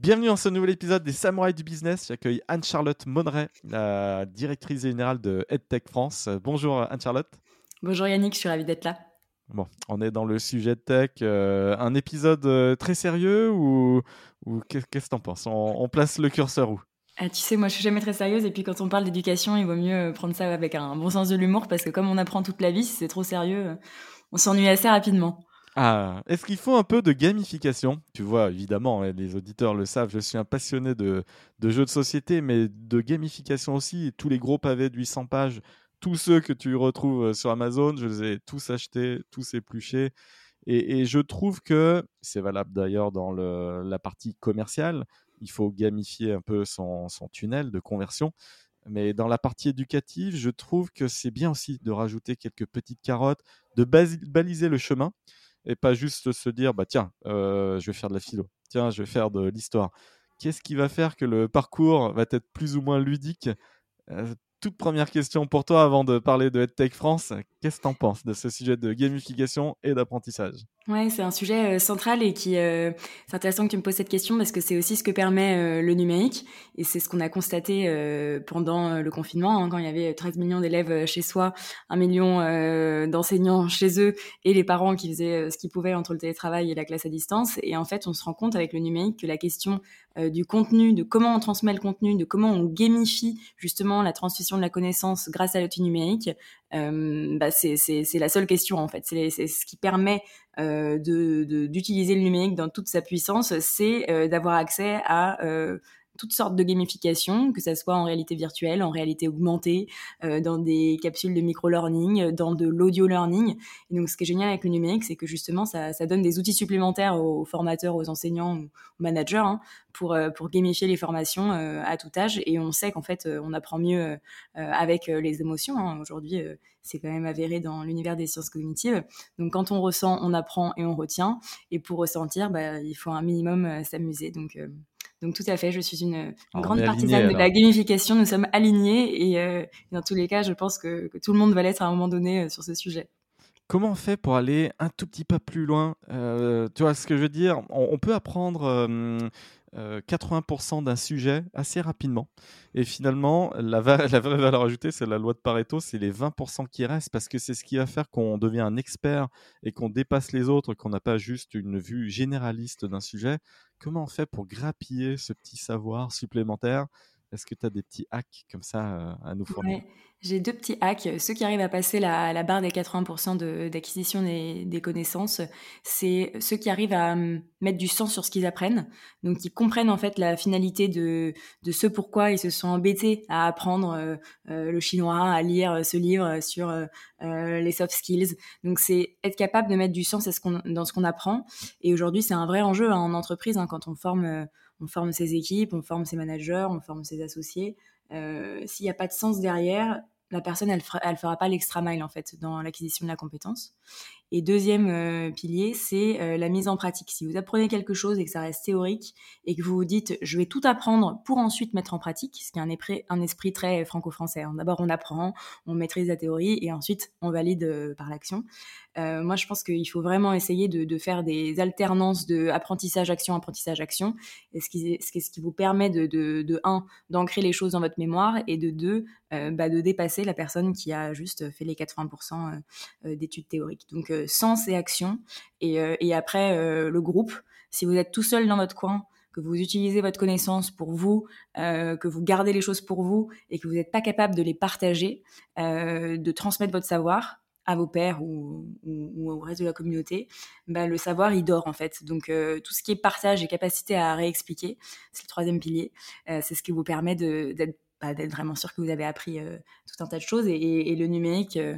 Bienvenue dans ce nouvel épisode des Samouraïs du Business. J'accueille Anne-Charlotte Monneret, la directrice générale de EdTech France. Bonjour Anne-Charlotte. Bonjour Yannick, je suis ravie d'être là. Bon, on est dans le sujet de tech. Euh, un épisode euh, très sérieux ou, qu'est-ce que tu en penses? On, place le curseur où? Ah, tu sais, moi je suis jamais très sérieuse et puis quand on parle d'éducation, il vaut mieux euh, prendre ça avec un bon sens de l'humour parce que comme on apprend toute la vie, si c'est trop sérieux, on s'ennuie assez rapidement. Ah, est-ce qu'il faut un peu de gamification? Tu vois, évidemment, hein, les auditeurs le savent, je suis un passionné de, jeux de société, mais de gamification aussi. Tous les gros pavés de 800 pages, tous ceux que tu retrouves euh, sur Amazon, je les ai tous achetés, tous épluchés. Et, je trouve que, c'est valable d'ailleurs dans la partie commerciale, il faut gamifier un peu son, son tunnel de conversion. Mais dans la partie éducative, je trouve que c'est bien aussi de rajouter quelques petites carottes, de baliser le chemin et pas juste se dire bah tiens, euh, je vais faire de la philo, tiens, je vais faire de l'histoire. Qu'est-ce qui va faire que le parcours va être plus ou moins ludique? Euh, toute première question pour toi avant de parler de EdTech France. Qu'est-ce que tu en penses de ce sujet de gamification et d'apprentissage? Ouais, c'est un sujet euh, central et qui euh, c'est intéressant que tu me poses cette question parce que c'est aussi ce que permet euh, le numérique et c'est ce qu'on a constaté pendant le confinement hein, quand il y avait 13 millions d'élèves chez soi, un million d'enseignants chez eux et les parents qui faisaient ce qu'ils pouvaient entre le télétravail et la classe à distance et en fait on se rend compte avec le numérique que la question du contenu, de comment on transmet le contenu, de comment on gamifie justement la transmission de la connaissance grâce à l'outil numérique, bah c'est la seule question en fait. C'est ce qui permet euh, d'utiliser le numérique dans toute sa puissance, c'est euh, d'avoir accès à euh, toutes sortes de gamification, que ça soit en réalité virtuelle, en réalité augmentée, euh, dans des capsules de micro-learning, dans de l'audio-learning. Et donc, ce qui est génial avec le numérique, c'est que justement, ça, donne des outils supplémentaires aux formateurs, aux enseignants, aux managers, hein, pour, euh, pour gamifier les formations euh, à tout âge. Et on sait qu'en fait, on apprend mieux avec les émotions. Hein. Aujourd'hui, c'est quand même avéré dans l'univers des sciences cognitives. Donc, quand on ressent, on apprend et on retient. Et pour ressentir, bah, il faut un minimum s'amuser. Donc, donc tout à fait, je suis une, grande partisane de la gamification. Nous sommes alignés et euh, dans tous les cas, je pense que, tout le monde va l'être à un moment donné euh, sur ce sujet. Comment on fait pour aller un tout petit pas plus loin? Euh, Tu vois ce que je veux dire? On, peut apprendre 80% d'un sujet assez rapidement. Et finalement, la, la vraie valeur ajoutée, c'est la loi de Pareto, c'est les 20% qui restent, parce que c'est ce qui va faire qu'on devient un expert et qu'on dépasse les autres, qu'on n'a pas juste une vue généraliste d'un sujet. Comment on fait pour grappiller ce petit savoir supplémentaire est-ce que tu as des petits hacks comme ça euh, à nous fournir? J'ai deux petits hacks. Ceux qui arrivent à passer la, barre des 80% d'acquisition des, connaissances, c'est ceux qui arrivent à hum, mettre du sens sur ce qu'ils apprennent. Donc, qui comprennent en fait la finalité de, de ce pourquoi ils se sont embêtés à apprendre euh, euh, le chinois, à lire ce livre sur les soft skills. Donc, c'est être capable de mettre du sens dans ce qu'on apprend. Et aujourd'hui, c'est un vrai enjeu hein, en entreprise hein, quand on forme on forme ses équipes, on forme ses managers, on forme ses associés. Euh, s'il n'y a pas de sens derrière, la personne, elle ne fera pas l'extra mile en fait dans l'acquisition de la compétence. Et deuxième euh, pilier, c'est euh, la mise en pratique. Si vous apprenez quelque chose et que ça reste théorique et que vous vous dites je vais tout apprendre pour ensuite mettre en pratique, ce qui est un, esprit, très franco-français. Hein. D'abord on apprend, on maîtrise la théorie et ensuite on valide euh, par l'action. moi je pense qu'il faut vraiment essayer de, faire des alternances de apprentissage action apprentissage action, ce qui, ce qui, vous permet de, de, de un d'ancrer les choses dans votre mémoire et de deux bah, de dépasser la personne qui a juste fait les 80% d'études théoriques. Donc sens et action. Et, euh, après, euh, le groupe, si vous êtes tout seul dans votre coin, que vous utilisez votre connaissance pour vous, euh, que vous gardez les choses pour vous et que vous n'êtes pas capable de les partager, de transmettre votre savoir à vos pairs ou, au reste de la communauté, bah, le savoir, il dort en fait. Donc tout ce qui est partage et capacité à réexpliquer, c'est le troisième pilier. c'est ce qui vous permet bah, d'être vraiment sûr que vous avez appris tout un tas de choses. Et, le numérique euh,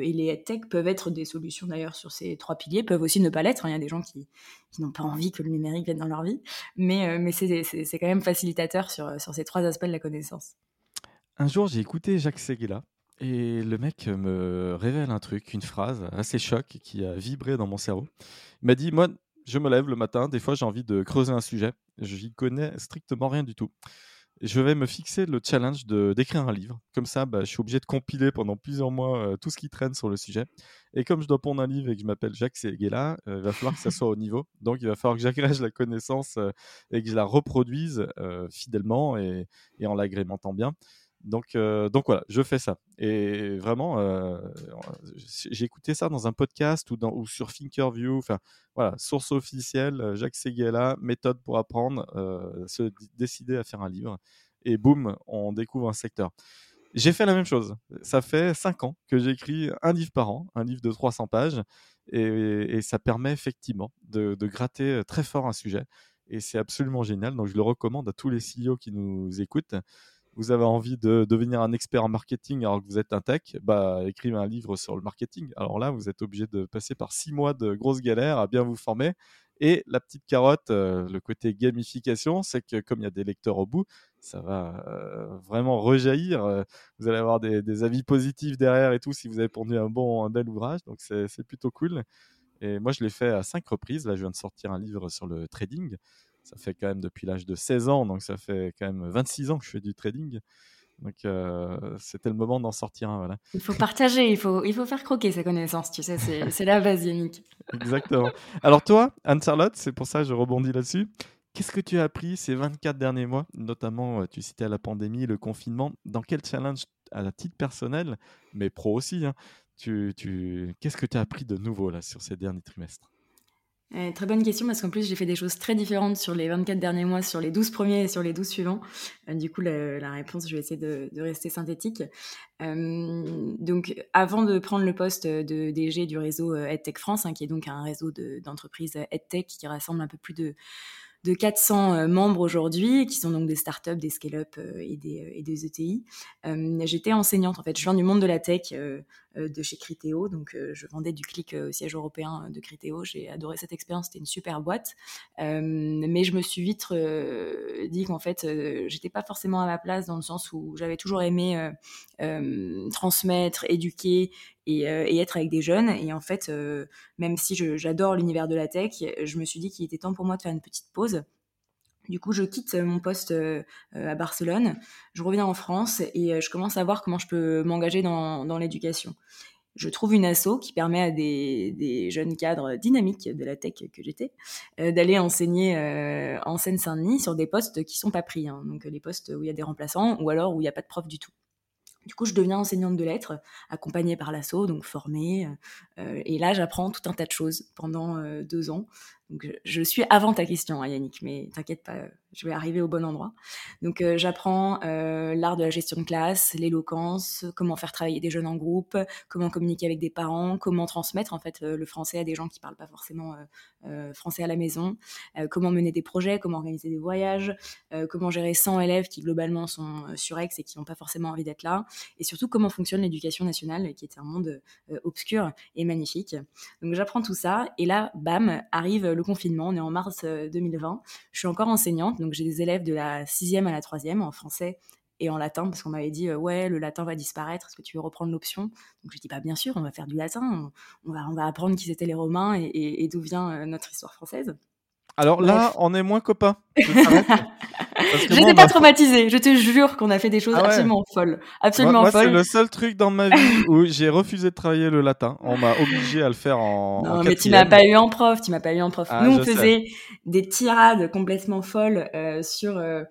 et les tech peuvent être des solutions d'ailleurs sur ces trois piliers, peuvent aussi ne pas l'être. Hein. Il y a des gens qui, n'ont pas envie que le numérique vienne dans leur vie, mais, euh, c'est quand même facilitateur sur, sur ces trois aspects de la connaissance. Un jour, j'ai écouté Jacques Seguela Et le mec me révèle un truc, une phrase assez choc qui a vibré dans mon cerveau. Il m'a dit Moi, je me lève le matin, des fois j'ai envie de creuser un sujet, j'y connais strictement rien du tout je vais me fixer le challenge de d'écrire un livre. Comme ça, bah, je suis obligé de compiler pendant plusieurs mois euh, tout ce qui traîne sur le sujet. Et comme je dois pondre un livre et que je m'appelle Jacques Seguela, euh, il va falloir que ça soit au niveau. Donc, il va falloir que j'agrège la connaissance euh, et que je la reproduise fidèlement et, et en l'agrémentant bien. Donc, donc voilà, je fais ça. Et vraiment, j'ai écouté ça dans un podcast ou, sur Thinkerview. Enfin, voilà, source officielle, Jacques Seguela, méthode pour apprendre, se décider à faire un livre. Et boum, on découvre un secteur. J'ai fait la même chose. Ça fait cinq ans que j'écris un livre par an, un livre de 300 pages. Et, ça permet effectivement de, de, gratter très fort un sujet. Et c'est absolument génial. Donc, je le recommande à tous les CEO qui nous écoutent vous avez envie de devenir un expert en marketing alors que vous êtes un tech, bah, écrivez un livre sur le marketing. Alors là, vous êtes obligé de passer par six mois de grosses galères à bien vous former. Et la petite carotte, euh, le côté gamification, c'est que comme il y a des lecteurs au bout, ça va euh, vraiment rejaillir. Euh, vous allez avoir des, avis positifs derrière et tout si vous avez pondu un bon, un bel ouvrage. Donc c'est plutôt cool. Et moi, je l'ai fait à cinq reprises. Là, je viens de sortir un livre sur le trading ça fait quand même depuis l'âge de 16 ans, donc ça fait quand même 26 ans que je fais du trading. Donc euh, c'était le moment d'en sortir un. Voilà. Il faut partager, il faut, il faut faire croquer sa connaissance, tu sais, c'est la base, Yannick. Exactement. Alors toi, Anne-Charlotte, c'est pour ça que je rebondis là-dessus. Qu'est-ce que tu as appris ces 24 derniers mois Notamment, euh, tu citais la pandémie, le confinement. Dans quel challenge à la titre personnel, mais pro aussi, hein, tu, tu... qu'est-ce que tu as appris de nouveau là sur ces derniers trimestres? Euh, très bonne question parce qu'en plus j'ai fait des choses très différentes sur les 24 derniers mois, sur les 12 premiers et sur les 12 suivants. Euh, du coup la, réponse, je vais essayer de, rester synthétique. Euh, donc avant de prendre le poste de DG du réseau EdTech France, hein, qui est donc un réseau d'entreprises EdTech qui rassemble un peu plus de de 400 euh, membres aujourd'hui, qui sont donc des startups, des scale-up et, des, et des ETI. J'étais enseignante, en fait, je viens du monde de la tech, de chez Criteo, donc je vendais du clic au siège européen de Criteo. J'ai adoré cette expérience, c'était une super boîte. mais je me suis vite dit qu'en fait, j'étais pas forcément à ma place dans le sens où j'avais toujours aimé transmettre, éduquer euh, et, être avec des jeunes. Et en fait, euh, même si j'adore l'univers de la tech, je me suis dit qu'il était temps pour moi de faire une petite pause. Du coup, je quitte mon poste euh, à Barcelone, je reviens en France et je commence à voir comment je peux m'engager dans, l'éducation. Je trouve une asso qui permet à des, jeunes cadres dynamiques de la tech que j'étais d'aller enseigner en Seine-Saint-Denis sur des postes qui sont pas pris, hein. donc les postes où il y a des remplaçants ou alors où il n'y a pas de prof du tout. Du coup, je deviens enseignante de lettres, accompagnée par l'ASSO, donc formée. Euh, et là, j'apprends tout un tas de choses pendant euh, deux ans. Je suis avant ta question, hein, Yannick, mais t'inquiète pas, je vais arriver au bon endroit. Donc, euh, j'apprends euh, l'art de la gestion de classe, l'éloquence, comment faire travailler des jeunes en groupe, comment communiquer avec des parents, comment transmettre en fait euh, le français à des gens qui parlent pas forcément français à la maison, comment mener des projets, comment organiser des voyages, comment gérer 100 élèves qui globalement sont sur ex et qui n'ont pas forcément envie d'être là, et surtout comment fonctionne l'éducation nationale, qui est un monde obscur et magnifique. Donc, j'apprends tout ça, et là, bam, arrive le confinement, on est en mars 2020, euh, je suis encore enseignante, donc j'ai des élèves de la sixième à la troisième en français et en latin, parce qu'on m'avait dit, euh, ouais, le latin va disparaître, est-ce que tu veux reprendre l'option? Donc je dis, bah, bien sûr, on va faire du latin, on, va, on va apprendre qui étaient les Romains et d'où vient euh, notre histoire française. Alors là, on est moins copains. Je n'étais pas traumatisée. Je te jure qu'on a fait des choses ah absolument folles. Absolument moi, c'est le seul truc dans ma vie où j'ai refusé de travailler le latin. On m'a obligé à le faire en. Non, mais tu m'as pas eu en prof. Tu m'as pas eu en prof. Ah, Nous, on faisait des tirades complètement folles euh, sur euh,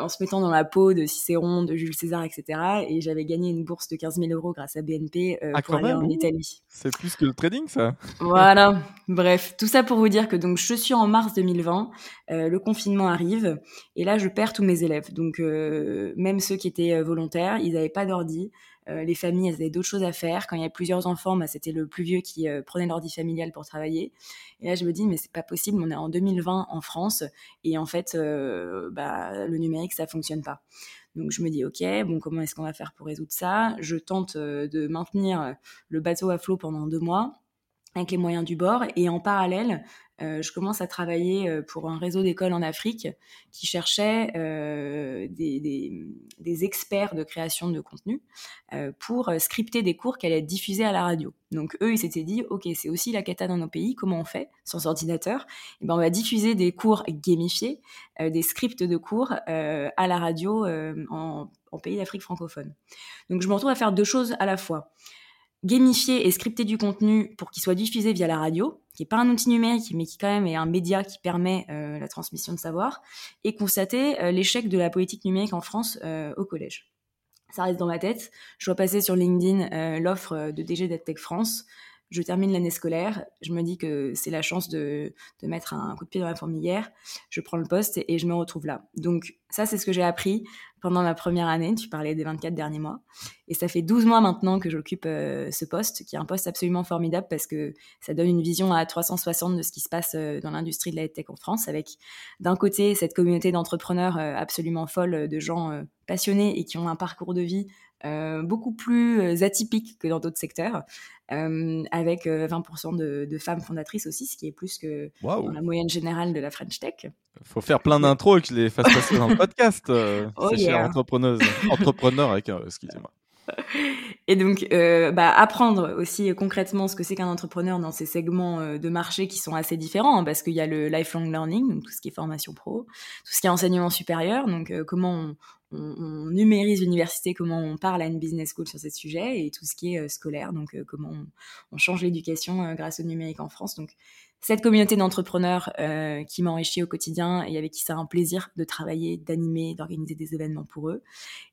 en se mettant dans la peau de Cicéron, de Jules César, etc. Et j'avais gagné une bourse de 15 000 euros grâce à BNP euh, ah, pour aller en Italie. C'est plus que le trading, ça. voilà. Bref, tout ça pour vous dire que donc je suis en mars 2020, euh, le confinement arrive et là je perds tous mes élèves. Donc même ceux qui étaient volontaires, ils n'avaient pas d'ordi. Euh, les familles, elles avaient d'autres choses à faire. Quand il y a plusieurs enfants, bah, c'était le plus vieux qui euh, prenait l'ordi familial pour travailler. Et là, je me dis, mais c'est pas possible, on est en 2020 en France, et en fait, euh, bah, le numérique, ça fonctionne pas. Donc je me dis, ok, bon, comment est-ce qu'on va faire pour résoudre ça? Je tente de maintenir le bateau à flot pendant deux mois. Avec les moyens du bord. Et en parallèle, euh, je commence à travailler euh, pour un réseau d'écoles en Afrique qui cherchait euh, des, experts de création de contenu pour scripter des cours allaient être diffusés à la radio. Donc eux, ils s'étaient dit, ok, c'est aussi la cata dans nos pays, comment on fait sans ordinateur? Et eh ben, on va diffuser des cours gamifiés, des scripts de cours à la radio en, en pays d'Afrique francophone. Donc je me retrouve à faire deux choses à la fois gamifier et scripter du contenu pour qu'il soit diffusé via la radio, qui est pas un outil numérique, mais qui quand même est un média qui permet euh, la transmission de savoir, et constater euh, l'échec de la politique numérique en France euh, au collège. Ça reste dans ma tête. Je dois passer sur LinkedIn l'offre de DG d'EdTech France je termine l'année scolaire, je me dis que c'est la chance de, de, mettre un coup de pied dans la fourmilière, je prends le poste et, je me retrouve là. Donc ça, c'est ce que j'ai appris pendant ma première année, tu parlais des 24 derniers mois, et ça fait 12 mois maintenant que j'occupe euh, ce poste, qui est un poste absolument formidable parce que ça donne une vision à 360 de ce qui se passe euh, dans l'industrie de la tech en France, avec d'un côté cette communauté d'entrepreneurs euh, absolument folle, de gens passionnés et qui ont un parcours de vie euh, beaucoup plus euh, atypique que dans d'autres secteurs, euh, avec 20% de, de, femmes fondatrices aussi, ce qui est plus que dans la moyenne générale de la French Tech. Il faut faire plein d'intros et que je les fasse passer dans le podcast, oh ces yeah. entrepreneuse, entrepreneurs avec excusez-moi. Et donc, euh, bah, apprendre aussi concrètement ce que c'est qu'un entrepreneur dans ces segments de marché qui sont assez différents, hein, parce qu'il y a le lifelong learning, donc tout ce qui est formation pro, tout ce qui est enseignement supérieur, donc comment on, numérise l'université, comment on parle à une business school sur ces sujets et tout ce qui est euh, scolaire, donc euh, comment on, change l'éducation euh, grâce au numérique en France. Cette communauté d'entrepreneurs euh, qui m'enrichit au quotidien et avec qui c'est un plaisir de travailler, d'animer, d'organiser des événements pour eux.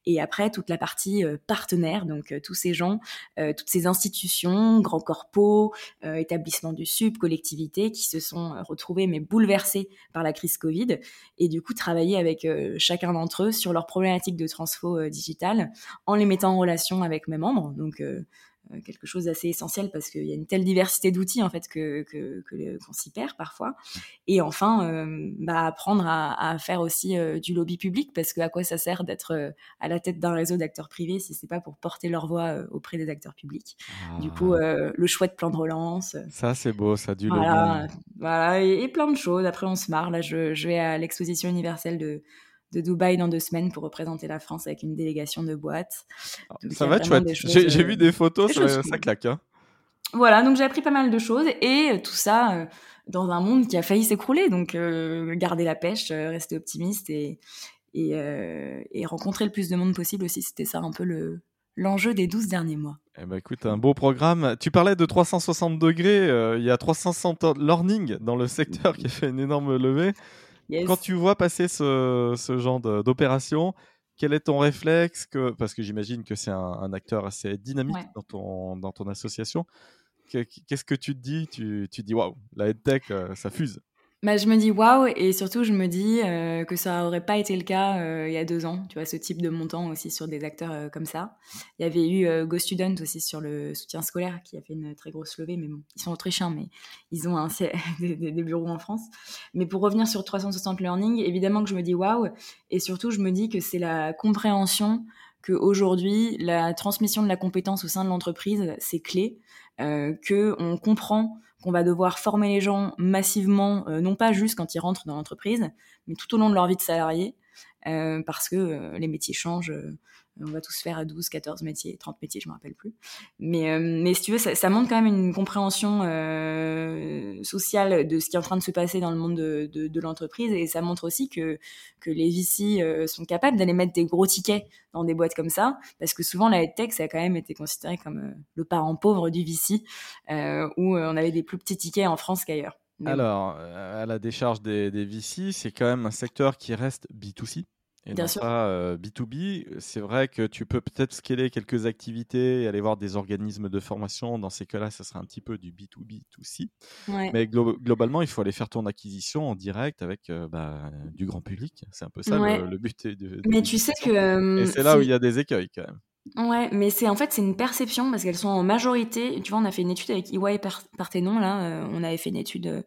Et après, toute la partie euh, partenaire, donc euh, tous ces gens, euh, toutes ces institutions, grands corpos, établissements du sub, collectivités, qui se sont retrouvés mais bouleversés par la crise Covid. Et du coup, travailler avec chacun d'entre eux sur leurs problématiques de transfo digital en les mettant en relation avec mes membres. Donc, quelque chose d'assez essentiel parce qu'il y a une telle diversité d'outils en fait que qu'on s'y perd parfois. Et enfin, euh, bah, apprendre à, à, faire aussi euh, du lobby public parce que à quoi ça sert d'être à la tête d'un réseau d'acteurs privés si c'est pas pour porter leur voix auprès des acteurs publics? Du coup, ah. le chouette plan de relance. Ça c'est beau, ça du voilà, lobby. Voilà, et, et, plein de choses. Après, on se marre. Là, je, je vais à l'exposition universelle de de Dubaï dans deux semaines pour représenter la France avec une délégation de boîtes. Ça va chouette. J'ai vu des photos, ça, claque. Hein. Voilà, donc j'ai appris pas mal de choses et euh, tout ça euh, dans un monde qui a failli s'écrouler. Donc euh, garder la pêche, rester optimiste et, et, et, rencontrer le plus de monde possible aussi. C'était ça un peu le, l'enjeu des 12 derniers mois. Eh ben écoute, un beau programme. Tu parlais de 360 degrés. il y a 360 learning dans le secteur qui a fait une énorme levée. Quand tu vois passer ce, ce genre d'opération, quel est ton réflexe que, Parce que j'imagine que c'est un, un, acteur assez dynamique dans, ton, dans ton association. Qu'est-ce que tu te dis? Tu, tu dis, waouh, la EdTech, euh, ça fuse. Bah, je me dis waouh et surtout je me dis euh, que ça aurait pas été le cas euh, il y a deux ans. Tu vois ce type de montant aussi sur des acteurs euh, comme ça. Il y avait eu Go Student aussi sur le soutien scolaire qui a fait une très grosse levée, mais bon, ils sont autrichiens, mais ils ont des, bureaux en France. Mais pour revenir sur 360 Learning, évidemment que je me dis waouh et surtout je me dis que c'est la compréhension que aujourd'hui la transmission de la compétence au sein de l'entreprise c'est clé, que on comprend qu'on va devoir former les gens massivement, euh, non pas juste quand ils rentrent dans l'entreprise, mais tout au long de leur vie de salarié, euh, parce que euh, les métiers changent, on va tous faire 12, 14 métiers, 30 métiers, je me rappelle plus. Mais, euh, si tu veux, ça, montre quand même une compréhension euh, sociale de ce qui est en train de se passer dans le monde de, l'entreprise et ça montre aussi que, les VC euh, sont capables d'aller mettre des gros tickets dans des boîtes comme ça parce que souvent la tech ça a quand même été considéré comme le parent pauvre du VC où on avait des plus petits tickets en France qu'ailleurs. Alors, à la décharge des, des VC, c'est quand même un secteur qui reste B2C et Bien sûr. pas euh, B2B. C'est vrai que tu peux peut-être scaler quelques activités et aller voir des organismes de formation. Dans ces cas-là, ça serait un petit peu du B2B2C. Ouais. Mais glo globalement, il faut aller faire ton acquisition en direct avec euh, bah, du grand public. C'est un peu ça ouais. le, le, but. De, de mais tu sais que. Euh, et c'est là où il y a des écueils quand même. Ouais, mais c'est en fait c'est une perception parce qu'elles sont en majorité. Tu vois, on a fait une étude avec EY Parthénon là. Euh, on avait fait une étude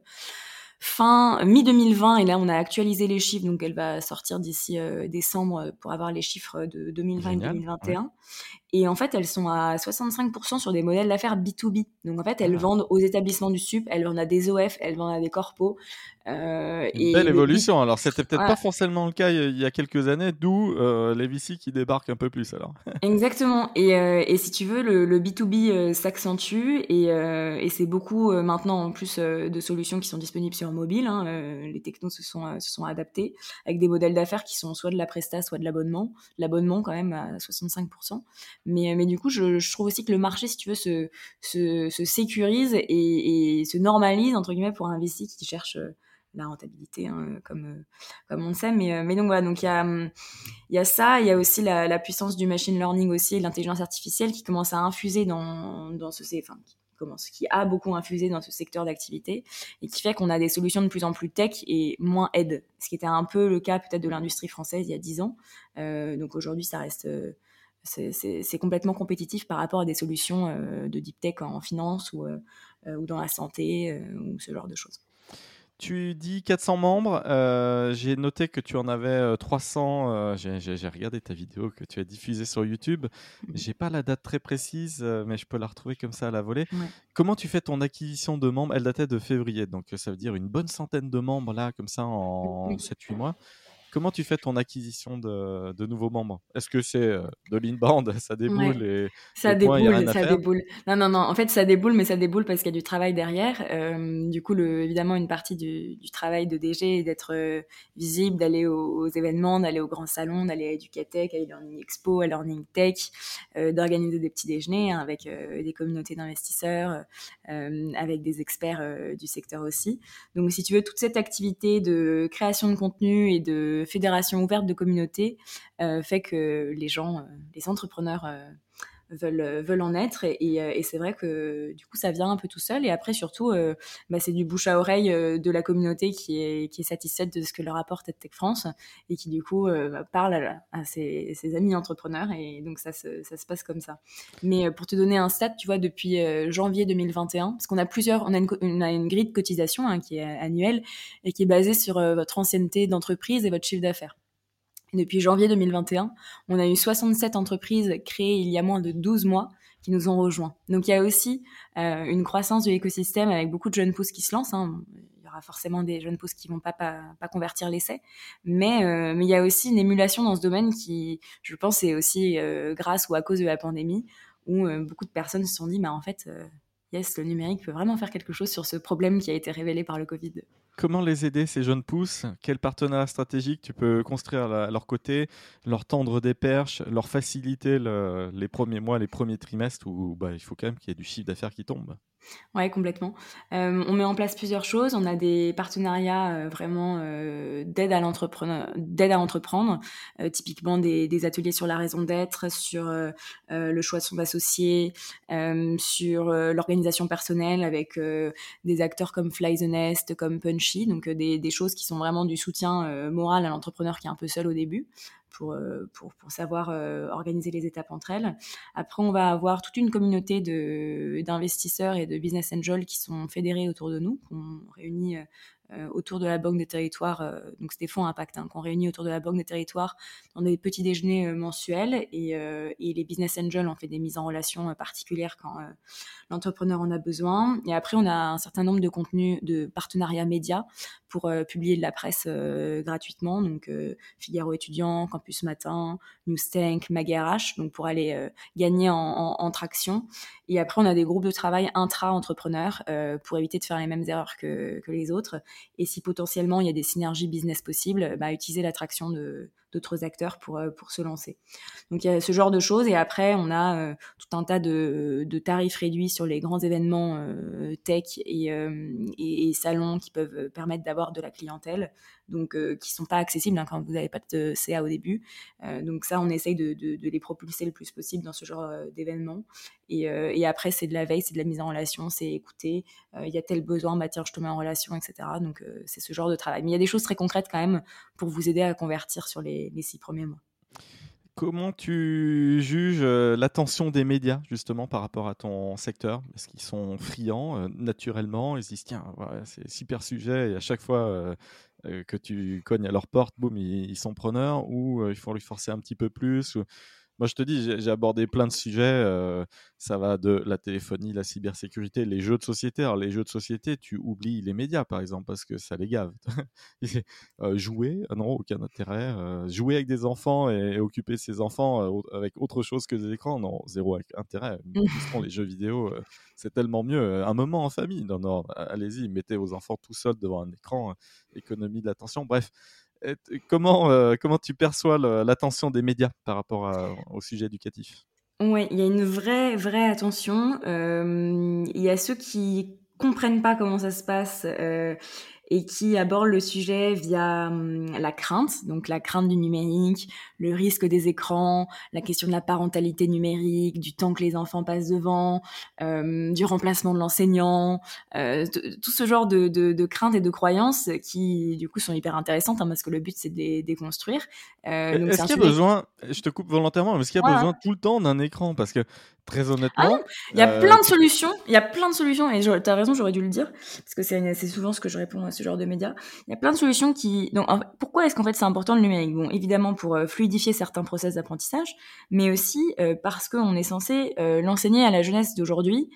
fin mi-2020 et là on a actualisé les chiffres donc elle va sortir d'ici euh, décembre pour avoir les chiffres de 2020 Génial, et 2021 ouais. Et en fait, elles sont à 65% sur des modèles d'affaires B2B. Donc en fait, elles ah. vendent aux établissements du sup, elles vendent à des OF, elles vendent à des corpos. Euh, Une belle évolution. Alors c'était peut-être pas forcément le cas il y a quelques années, d'où euh, les VC qui débarquent un peu plus alors. Exactement. Et, euh, et, si tu veux, le, le B2B euh, s'accentue et, et c'est beaucoup maintenant en plus de solutions qui sont disponibles sur mobile. Hein, les technos se sont, se sont adaptés avec des modèles d'affaires qui sont soit de la presta, soit de l'abonnement. L'abonnement quand même à 65%. Mais, mais du coup, je, trouve aussi que le marché, si tu veux, se, se, se sécurise et, se normalise entre guillemets pour un VC qui cherche la rentabilité, hein, comme, euh, comme on le sait. Mais, euh, mais donc voilà, donc il y a, y a ça, il y a aussi la, puissance du machine learning aussi et l'intelligence artificielle qui commence à infuser dans, dans ce, enfin, qui qui a beaucoup infusé dans ce secteur d'activité et qui fait qu'on a des solutions de plus en plus tech et moins aide, ce qui était un peu le cas peut-être de l'industrie française il y a dix ans. Euh, donc aujourd'hui, ça reste c'est complètement compétitif par rapport à des solutions de deep tech en finance ou, ou dans la santé ou ce genre de choses. Tu dis 400 membres. Euh, j'ai noté que tu en avais 300. Euh, euh, j'ai regardé ta vidéo que tu as diffusée sur YouTube. Mmh. J'ai pas la date très précise, mais je peux la retrouver comme ça à la volée. Comment tu fais ton acquisition de membres? Elle datait de février, donc ça veut dire une bonne centaine de membres là, comme ça en 7-8 mois. Comment tu fais ton acquisition de, de nouveaux membres? Est-ce que c'est euh, de l'inbound, ça déboule et ça déboule, ça déboule. Non, non, non. En fait, ça déboule, mais ça déboule parce qu'il y a du travail derrière. Euh, du coup, le, évidemment, une partie du, du travail de DG est d'être euh, visible, d'aller aux, événements, d'aller aux grands salons, d'aller à Educatech, à e-learning expo, à Learning Tech, euh, d'organiser des petits déjeuners hein, avec des communautés d'investisseurs, avec des experts du secteur aussi. Donc, si tu veux, toute cette activité de création de contenu et de fédération ouverte de communauté euh, fait que les gens, euh, les entrepreneurs euh, veulent, veulent en être. Et, c'est vrai que du coup, ça vient un peu tout seul. Et après, surtout, bah, c'est du bouche à oreille de la communauté qui est, qui est satisfaite de ce que leur apporte Tech France et qui du coup bah, parle à, ses, amis entrepreneurs. Et donc, ça se, ça se passe comme ça. Mais pour te donner un stat, tu vois, depuis janvier 2021, parce qu'on a plusieurs, on a une, a une grille de cotisation hein, qui est annuelle et qui est basée sur votre ancienneté d'entreprise et votre chiffre d'affaires. Depuis janvier 2021, on a eu 67 entreprises créées il y a moins de 12 mois qui nous ont rejoints. Donc il y a aussi euh, une croissance de l'écosystème avec beaucoup de jeunes pousses qui se lancent. Hein. Il y aura forcément des jeunes pousses qui vont pas, convertir l'essai, mais, euh, mais il y a aussi une émulation dans ce domaine qui, je pense, est aussi euh, grâce ou à cause de la pandémie, où beaucoup de personnes se sont dit, bah, en fait, yes, le numérique peut vraiment faire quelque chose sur ce problème qui a été révélé par le Covid. Comment les aider, ces jeunes pousses? Quel partenariat stratégique tu peux construire à leur côté Leur tendre des perches, leur faciliter les premiers mois, les premiers trimestres où bah, il faut quand même qu'il y ait du chiffre d'affaires qui tombe? Oui, complètement. Euh, on met en place plusieurs choses. On a des partenariats euh, vraiment euh, d'aide à l'entrepreneur, d'aide à entreprendre. typiquement des, ateliers sur la raison d'être, sur le choix de son associé, sur l'organisation personnelle avec des acteurs comme Fly the Nest, comme Punchy. Donc des, choses qui sont vraiment du soutien moral à l'entrepreneur qui est un peu seul au début pour, euh, pour, pour savoir euh, organiser les étapes entre elles. Après, on va avoir toute une communauté d'investisseurs et de business angels qui sont fédérés autour de nous, qu'on réunit euh, autour de la Banque des Territoires, donc c'est des fonds impact hein, qu'on réunit autour de la Banque des Territoires dans des petits déjeuners mensuels et, et, les business angels ont fait des mises en relation particulières quand l'entrepreneur en a besoin. Et après, on a un certain nombre de contenus de partenariats médias pour publier de la presse gratuitement, donc Figaro étudiant, Campus Matin, Newstank, MagRH, donc pour aller gagner en, traction. Et après, on a des groupes de travail intra-entrepreneurs pour éviter de faire les mêmes erreurs que, les autres et si potentiellement il y a des synergies business possibles, bah, utiliser l'attraction d'autres acteurs pour, euh, pour se lancer. Donc il y a ce genre de choses et après on a euh, tout un tas de, de, tarifs réduits sur les grands événements euh, tech et, et, salons qui peuvent permettre d'avoir de la clientèle, donc qui sont pas accessibles hein, quand vous n'avez pas de CA au début. donc ça on essaye de, les propulser le plus possible dans ce genre d'événements. Et, et, après c'est de la veille, c'est de la mise en relation, c'est écouter, il y a tel besoin, bah tiens je te mets en relation, etc. Donc euh, c'est ce genre de travail. Mais il y a des choses très concrètes quand même pour vous aider à convertir sur les, six premiers mois. Comment tu juges euh, l'attention des médias justement par rapport à ton secteur? Est-ce qu'ils sont friands euh, naturellement? Ils se disent tiens, c'est super sujet et à chaque fois que tu cognes à leur porte, boum, ils, sont preneurs ou il faut lui forcer un petit peu plus moi, je te dis, j'ai abordé plein de sujets. Euh, ça va de la téléphonie, la cybersécurité, les jeux de société. Alors, les jeux de société, tu oublies les médias, par exemple, parce que ça les gave. Euh, jouer, non, aucun intérêt. jouer avec des enfants et, occuper ses enfants avec autre chose que des écrans, non, zéro intérêt. les jeux vidéo, c'est tellement mieux. Un moment en famille, non, non, allez-y, mettez vos enfants tout seuls devant un écran, économie de l'attention. Bref, comment, euh, comment tu perçois l'attention des médias par rapport au sujet éducatif? Oui, il y a une vraie, vraie attention. Euh, il y a ceux qui comprennent pas comment ça se passe euh, et qui aborde le sujet via hum, la crainte, donc la crainte du numérique, le risque des écrans, la question de la parentalité numérique, du temps que les enfants passent devant, euh, du remplacement de l'enseignant, euh, tout ce genre de, de, de, craintes et de croyances qui du coup sont hyper intéressantes hein, parce que le but c'est de les déconstruire. Euh, est-ce qu'il y a besoin, je te coupe volontairement, mais est-ce qu'il y a besoin tout le temps d'un écran? Parce que très honnêtement. Ah il y a plein de solutions. Il y a plein de solutions. Et tu as raison, j'aurais dû le dire. Parce que c'est souvent ce que je réponds à ce genre de médias. Il y a plein de solutions qui. Donc, pourquoi est-ce qu'en fait c'est important le numérique? Bon, évidemment pour euh, fluidifier certains process d'apprentissage, mais aussi euh, parce qu'on est censé euh, l'enseigner à la jeunesse d'aujourd'hui,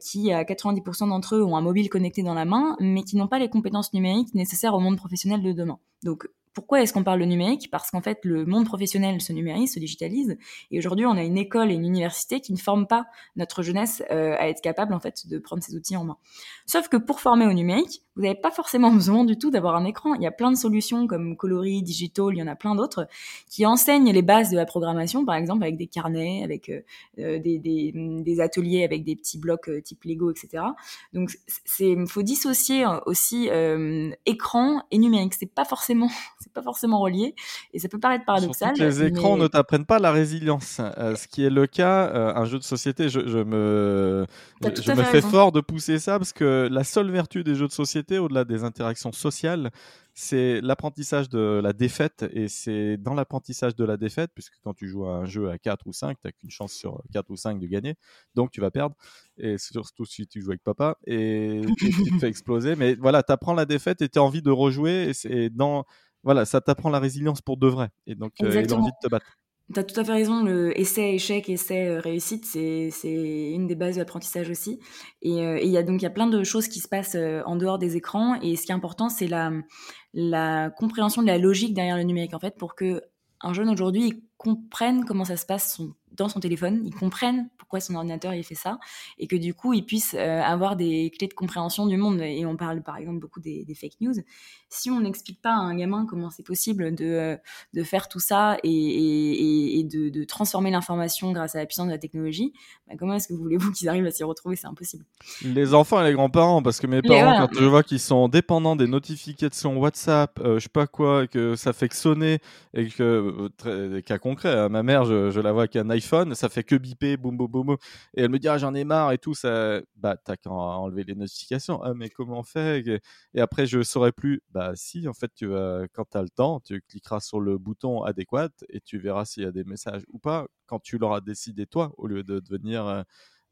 qui à 90% d'entre eux ont un mobile connecté dans la main, mais qui n'ont pas les compétences numériques nécessaires au monde professionnel de demain. Donc, pourquoi est-ce qu'on parle de numérique? Parce qu'en fait, le monde professionnel se numérise, se digitalise, et aujourd'hui, on a une école et une université qui ne forment pas notre jeunesse euh, à être capable en fait de prendre ces outils en main. Sauf que pour former au numérique, vous n'avez pas forcément besoin du tout d'avoir un écran. Il y a plein de solutions comme Coloris, Digital, il y en a plein d'autres qui enseignent les bases de la programmation, par exemple avec des carnets, avec euh, euh, des, ateliers, avec des petits blocs type Lego, etc. Donc, c'est faut dissocier aussi écran et numérique. C'est pas forcément pas forcément relié et ça peut paraître paradoxal. les écrans ne t'apprennent pas la résilience, euh, ce qui est le cas. Euh, un jeu de société, je, me, je, me fais fort de pousser ça parce que la seule vertu des jeux de société, au-delà des interactions sociales, c'est l'apprentissage de la défaite et c'est dans l'apprentissage de la défaite, puisque quand tu joues à un jeu à 4 ou 5, tu n'as qu'une chance sur 4 ou 5 de gagner, donc tu vas perdre, et surtout si tu joues avec papa, et, tu te fais exploser. Mais voilà, tu apprends la défaite et tu as envie de rejouer, et dans voilà, ça t'apprend la résilience pour de vrai et donc euh, l'envie de te battre. Tu as tout à fait raison, le essai, échec, essai, euh, réussite, c'est, une des bases de l'apprentissage aussi. Euh, et il y a donc il y a plein de choses qui se passent en dehors des écrans. Et ce qui est important, c'est la, la compréhension de la logique derrière le numérique, en fait, pour que un jeune aujourd'hui comprenne comment ça se passe son dans son téléphone, ils comprennent pourquoi son ordinateur il fait ça, et que du coup ils puissent euh, avoir des clés de compréhension du monde. Et on parle par exemple beaucoup des, fake news. Si on n'explique pas à un gamin comment c'est possible de, euh, de faire tout ça et, et, de, de, transformer l'information grâce à la puissance de la technologie, bah, comment est-ce que vous voulez-vous qu'ils arrivent à s'y retrouver? C'est impossible. Les enfants et les grands-parents, parce que mes parents, quand je vois qu'ils sont dépendants des notifications WhatsApp, euh, je sais pas quoi, que ça fait que sonner, et que, très, cas concret, hein, ma mère, je, je la vois qu'un iPhone ça fait que biper, boum, boum, boum. Et elle me dit, ah, j'en ai marre et tout. Ça... Bah, t'as qu'à enlever les notifications. Ah, mais comment on fait? Et après, je saurais plus. Bah, si, en fait, tu vas, quand tu as le temps, tu cliqueras sur le bouton adéquat et tu verras s'il y a des messages ou pas quand tu l'auras décidé toi, au lieu de devenir. Euh,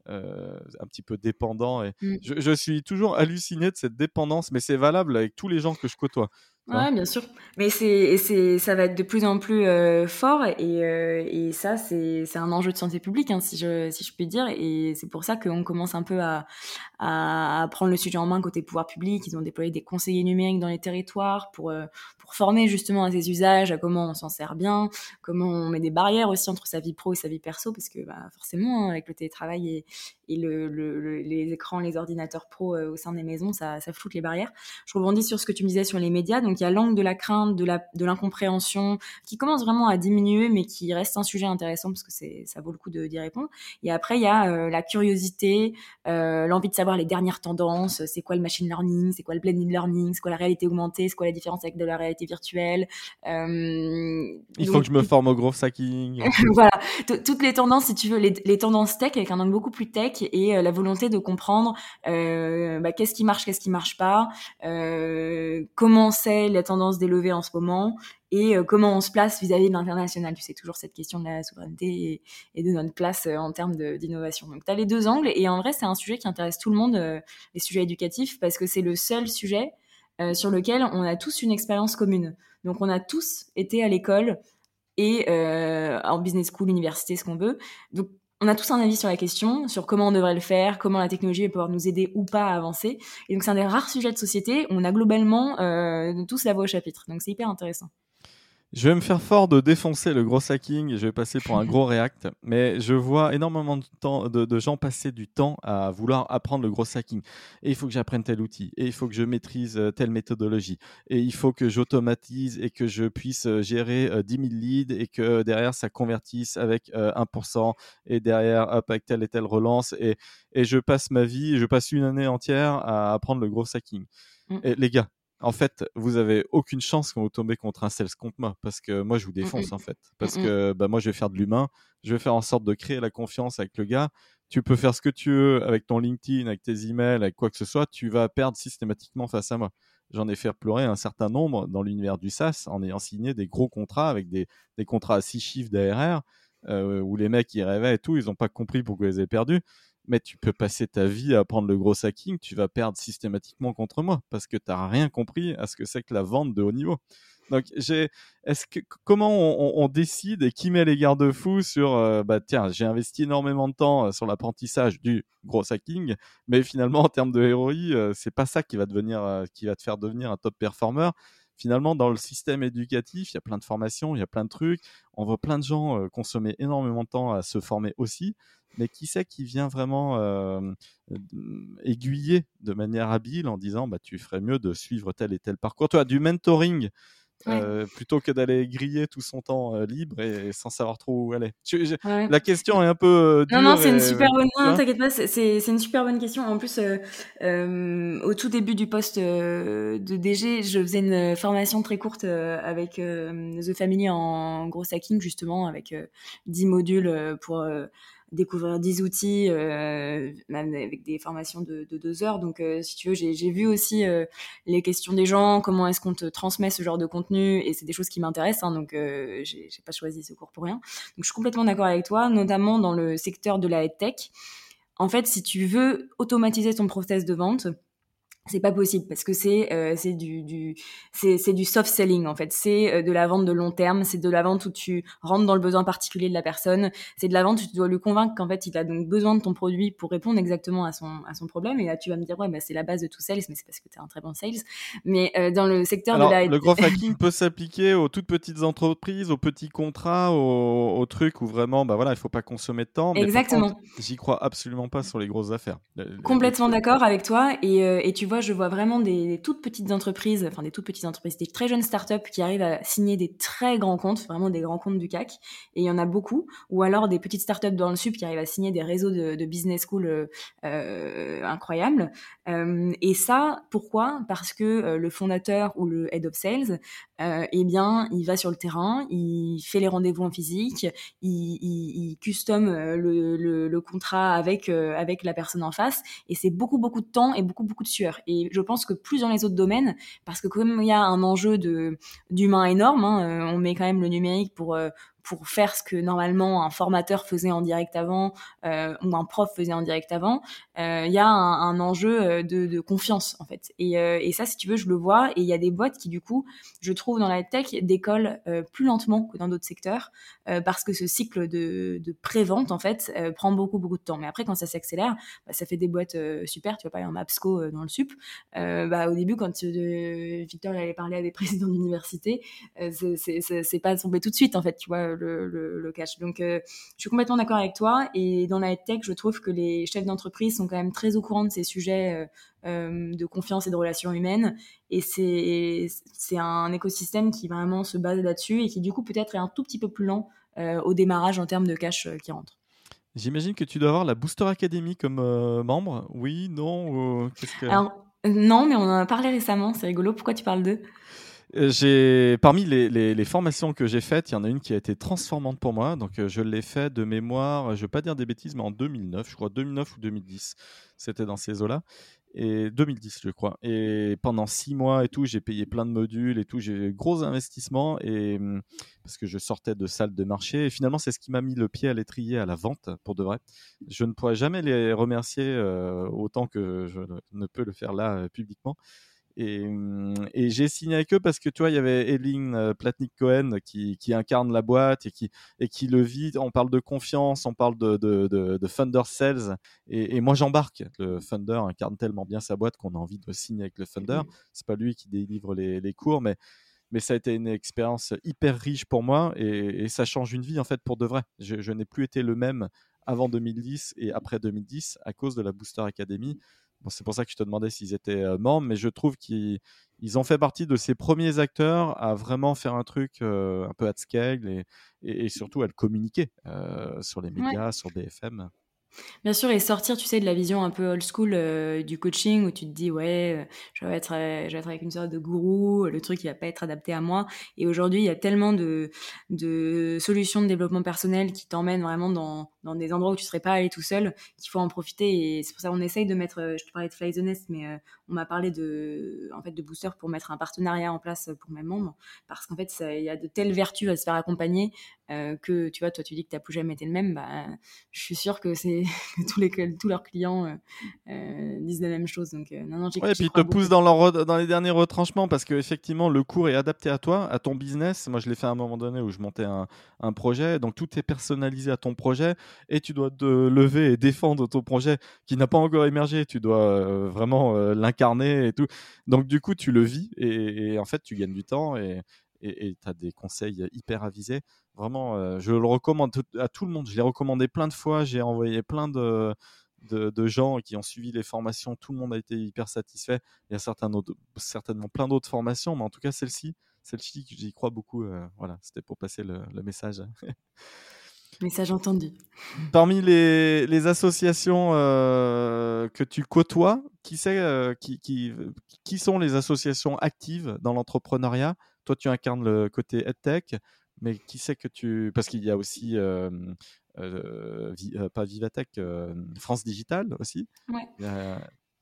euh, un petit peu dépendant. Et mmh. je, je, suis toujours halluciné de cette dépendance, mais c'est valable avec tous les gens que je côtoie. Ouais, bien sûr. Mais c'est, c'est, ça va être de plus en plus euh, fort et, euh, et ça, c'est, c'est un enjeu de santé publique, hein, si je, si je puis dire. Et c'est pour ça qu'on commence un peu à, à, prendre le sujet en main côté pouvoir public. Ils ont déployé des conseillers numériques dans les territoires pour, euh, pour former justement à ces usages, à comment on s'en sert bien, comment on met des barrières aussi entre sa vie pro et sa vie perso, parce que bah, forcément, hein, avec le télétravail et, et le, le, les écrans, les ordinateurs pro au sein des maisons, ça, ça floute les barrières. Je rebondis sur ce que tu me disais sur les médias. Donc, il y a l'angle de la crainte, de la de l'incompréhension, qui commence vraiment à diminuer, mais qui reste un sujet intéressant parce que ça vaut le coup d'y répondre. Et après, il y a euh, la curiosité, euh, l'envie de savoir les dernières tendances. C'est quoi le machine learning C'est quoi le blended learning C'est quoi la réalité augmentée C'est quoi la différence avec de la réalité virtuelle euh, Il faut que je me forme au gros hacking. voilà, toutes les tendances, si tu veux, les, les, tendances tech avec un angle beaucoup plus tech et la volonté de comprendre bah, qu'est-ce qui marche, qu'est-ce qui marche pas, comment c'est la tendance d'élever en ce moment et euh, comment on se place vis-à-vis de l'international. Tu sais, toujours cette question de la souveraineté et, de notre place euh, en termes d'innovation. Donc, tu as les deux angles et en vrai, c'est un sujet qui intéresse tout le monde, euh, les sujets éducatifs, parce que c'est le seul sujet sur lequel on a tous une expérience commune. Donc, on a tous été à l'école et en business school, université, ce qu'on veut. Donc on a tous un avis sur la question, sur comment on devrait le faire, comment la technologie va pouvoir nous aider ou pas à avancer. Et donc c'est un des rares sujets de société où on a globalement euh, tous la voix au chapitre. Donc c'est hyper intéressant. Je vais me faire fort de défoncer le gros hacking et je vais passer pour un gros React, mais je vois énormément de, temps, de, gens passer du temps à vouloir apprendre le gros hacking. Et il faut que j'apprenne tel outil, et il faut que je maîtrise euh, telle méthodologie, et il faut que j'automatise et que je puisse euh, gérer 10 000 leads et que derrière ça convertisse avec 1% et derrière hop, avec telle et telle relance. Et, et je passe ma vie, je passe une année entière à apprendre le gros hacking. Mmh. Et les gars, en fait, vous avez aucune chance quand vous tombez contre un sales contre moi, parce que moi, je vous défonce, en fait. Parce que bah, moi, je vais faire de l'humain, je vais faire en sorte de créer la confiance avec le gars. Tu peux faire ce que tu veux avec ton LinkedIn, avec tes emails, avec quoi que ce soit, tu vas perdre systématiquement face à moi. J'en ai fait pleurer un certain nombre dans l'univers du SaaS en ayant signé des gros contrats avec des, contrats à six chiffres d'ARR, euh, où les mecs, ils rêvaient et tout, ils n'ont pas compris pourquoi ils avaient perdu mais tu peux passer ta vie à apprendre le gros hacking, tu vas perdre systématiquement contre moi parce que tu n'as rien compris à ce que c'est que la vente de haut niveau. Donc, j'ai, est-ce que, comment on, décide et qui met les garde-fous sur, euh, bah, tiens, j'ai investi énormément de temps euh, sur l'apprentissage du gros hacking, mais finalement, en termes de héroïne, euh, c'est pas ça qui va devenir, qui va te faire devenir un top performer. Finalement, dans le système éducatif, il y a plein de formations, il y a plein de trucs. On voit plein de gens consommer énormément de temps à se former aussi mais qui c'est qui vient vraiment euh, aiguiller de manière habile en disant bah, tu ferais mieux de suivre tel et tel parcours? Toi, du mentoring, euh, plutôt que d'aller griller tout son temps euh, libre et, sans savoir trop où aller? La question est un peu Non, non, c'est une super bonne. Non, t'inquiète pas, c'est une super bonne question. En plus, au tout début du poste de DG, je faisais une formation très courte avec The Family en gros hacking justement, avec 10 modules pour découvrir 10 outils, euh, même avec des formations de, de deux heures. Donc, euh, si tu veux, j'ai vu aussi euh, les questions des gens, comment est-ce qu'on te transmet ce genre de contenu, et c'est des choses qui m'intéressent. Hein, donc, euh, j'ai pas choisi ce cours pour rien. Donc, je suis complètement d'accord avec toi, notamment dans le secteur de la tech. En fait, si tu veux automatiser ton process de vente, c'est pas possible parce que c'est euh, c'est du, du c'est du soft selling en fait. C'est euh, de la vente de long terme c'est de la vente où tu rentres dans le besoin particulier de la personne. C'est de la vente où tu dois lui convaincre qu'en fait il a donc besoin de ton produit pour répondre exactement à son à son problème. Et là tu vas me dire ouais bah c'est la base de tout sales mais c'est parce que tu es un très bon sales. Mais euh, dans le secteur de la le gros hacking peut s'appliquer aux toutes petites entreprises aux petits contrats aux, aux, trucs où vraiment bah voilà il faut pas consommer de temps. Exactement. j'y crois absolument pas sur les grosses affaires. Complètement d'accord avec toi. Et, et tu vois je vois vraiment des, toutes petites entreprises, enfin des toutes petites entreprises, des très jeunes startups qui arrivent à signer des très grands comptes, vraiment des grands comptes du CAC, et il y en a beaucoup, ou alors des petites startups dans le sud qui arrivent à signer des réseaux de, business school euh, euh, incroyables. Euh, et ça, pourquoi? Parce que le fondateur ou le head of sales, eh bien, il va sur le terrain, il fait les rendez-vous en physique, il, il, il custom le, le, le, contrat avec avec la personne en face, et c'est beaucoup beaucoup de temps et beaucoup beaucoup de sueur. Et je pense que plus dans les autres domaines, parce que comme il y a un enjeu de d'humain énorme, hein, euh, on met quand même le numérique pour euh, pour faire ce que normalement un formateur faisait en direct avant euh, ou un prof faisait en direct avant, euh, il y a un, enjeu euh, de, confiance en fait. Et, ça, si tu veux, je le vois. Et il y a des boîtes qui, du coup, je trouve dans la tech, décollent plus lentement que dans d'autres secteurs parce que ce cycle de, de pré-vente, en fait, prend beaucoup, beaucoup de temps. Mais après, quand ça s'accélère, bah, ça fait des boîtes super. Tu vois, pas un Mapsco dans le sup. bah, au début, quand Victor allait parler à des présidents d'université, c'est pas tombé tout de suite, en fait, tu vois le, le, cash. Donc, euh, je suis complètement d'accord avec toi. Et dans la tech, je trouve que les chefs d'entreprise sont quand même très au courant de ces sujets euh, euh, de confiance et de relations humaines. Et c'est un écosystème qui vraiment se base là-dessus et qui du coup peut-être est un tout petit peu plus lent au démarrage en termes de cash qui rentre. J'imagine que tu dois avoir la Booster Academy comme membre. Oui, non non, mais on en a parlé récemment. C'est rigolo. Pourquoi tu parles d'eux? J'ai parmi les, formations que j'ai faites, il y en a une qui a été transformante pour moi. Donc euh, je l'ai fait de mémoire, je ne vais pas dire des bêtises, mais en 2009, je crois 2009 ou 2010. C'était dans ces eaux-là. Et 2010, je crois. Et pendant six mois et tout, j'ai payé plein de modules et tout. J'ai gros investissements et hum, parce que je sortais de salles de marché. Et finalement, c'est ce qui m'a mis le pied à l'étrier à la vente, pour de vrai. Je ne pourrais jamais les remercier euh, autant que je ne peux le faire là publiquement. Hum, et, j'ai signé avec eux parce que tu vois, il y avait Eileen euh, Platnik-Cohen qui, incarne la boîte et qui, et qui le vit. On parle de confiance, on parle de, de, de, Thunder Sales. Et, moi, j'embarque. Le Thunder incarne tellement bien sa boîte qu'on a envie de signer avec le Thunder. C'est pas lui qui délivre les, les cours, mais mais ça a été une expérience hyper riche pour moi et, ça change une vie en fait pour de vrai. Je, je n'ai plus été le même avant 2010 et après 2010 à cause de la Booster Academy c'est pour ça que je te demandais s'ils étaient euh, membres, mais je trouve qu'ils ont fait partie de ces premiers acteurs à vraiment faire un truc euh, un peu at scale et, et, surtout à le communiquer euh, sur les médias, sur BFM. Bien sûr, et sortir, tu sais, de la vision un peu old school euh, du coaching où tu te dis, ouais, euh, je, vais être, euh, je vais être avec une sorte de gourou, le truc, il va pas être adapté à moi. Et aujourd'hui, il y a tellement de, de solutions de développement personnel qui t'emmènent vraiment dans, dans des endroits où tu serais pas allé tout seul, qu'il faut en profiter. Et c'est pour ça qu'on essaye de mettre, je te parlais de Fly the Nest, mais on m'a parlé de, en fait, de Booster pour mettre un partenariat en place pour mes membres. Parce qu'en fait, il y a de telles vertus à se faire accompagner que, tu vois, toi, tu dis que tu n'as plus jamais été le même. Bah, je suis sûre que c'est tous, les, tous leurs clients euh, euh, disent la même chose. Donc, euh, non, non, ouais, et puis ils te poussent dans, leur, dans les derniers retranchements parce qu'effectivement, le cours est adapté à toi, à ton business. Moi, je l'ai fait à un moment donné où je montais un, un, projet. Donc, tout est personnalisé à ton projet et tu dois te lever et défendre ton projet qui n'a pas encore émergé. Tu dois vraiment l'incarner et tout. Donc, du coup, tu le vis et, en fait, tu gagnes du temps et tu as des conseils hyper avisés. Vraiment, euh, je le recommande à tout le monde. Je l'ai recommandé plein de fois. J'ai envoyé plein de, gens qui ont suivi les formations. Tout le monde a été hyper satisfait. Il y a certainement plein d'autres formations, mais en tout cas, celle-ci, celle-ci, j'y crois beaucoup. Euh, voilà, c'était pour passer le, message. Message entendu. Parmi les, les associations euh, que tu côtoies, qui, sait, qui, qui, qui, sont les associations actives dans l'entrepreneuriat? Toi, tu incarnes le côté EdTech, mais qui sait que tu. Parce qu'il y a aussi. Euh, euh, euh, pas Vivatech, France Digital aussi. Ouais.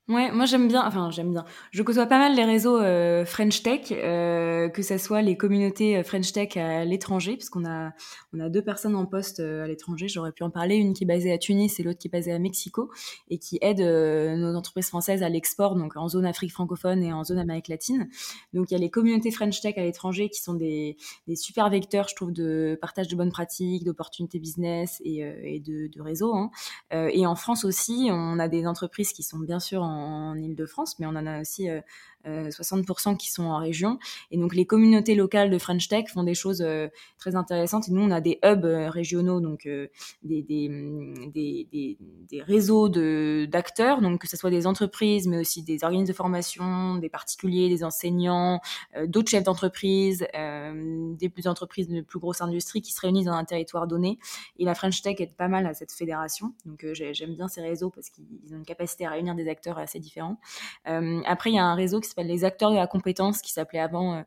Ouais, moi j'aime bien, enfin j'aime bien. Je côtoie pas mal les réseaux euh, French Tech, euh, que ce soit les communautés euh, French Tech à l'étranger, puisqu'on a on a deux personnes en poste à l'étranger. J'aurais pu en parler, une qui est basée à Tunis et l'autre qui est basée à Mexico, et qui aide nos entreprises françaises à l'export, donc en zone Afrique francophone et en zone Amérique latine. Donc il y a les communautés French Tech à l'étranger qui sont des, des super vecteurs, je trouve, de partage de bonnes pratiques, d'opportunités business et, de, de réseaux. Hein. et en France aussi, on a des entreprises qui sont bien sûr en en Ile-de-France, mais on en a aussi 60% euh, qui sont en région. Et donc les communautés locales de French Tech font des choses euh, très intéressantes. Et nous, on a des hubs euh, régionaux, donc des, des, des, des, réseaux d'acteurs, donc que ce soit des entreprises, mais aussi des organismes de formation, des particuliers, des enseignants, d'autres chefs d'entreprise, des plus entreprises de plus grosse industrie qui se réunissent dans un territoire donné. Et la French Tech aide pas mal à cette fédération. Donc j'aime bien ces réseaux parce qu'ils ont une capacité à réunir des acteurs assez différents. après, il y a un réseau qui les acteurs de la compétence, qui s'appelait avant euh,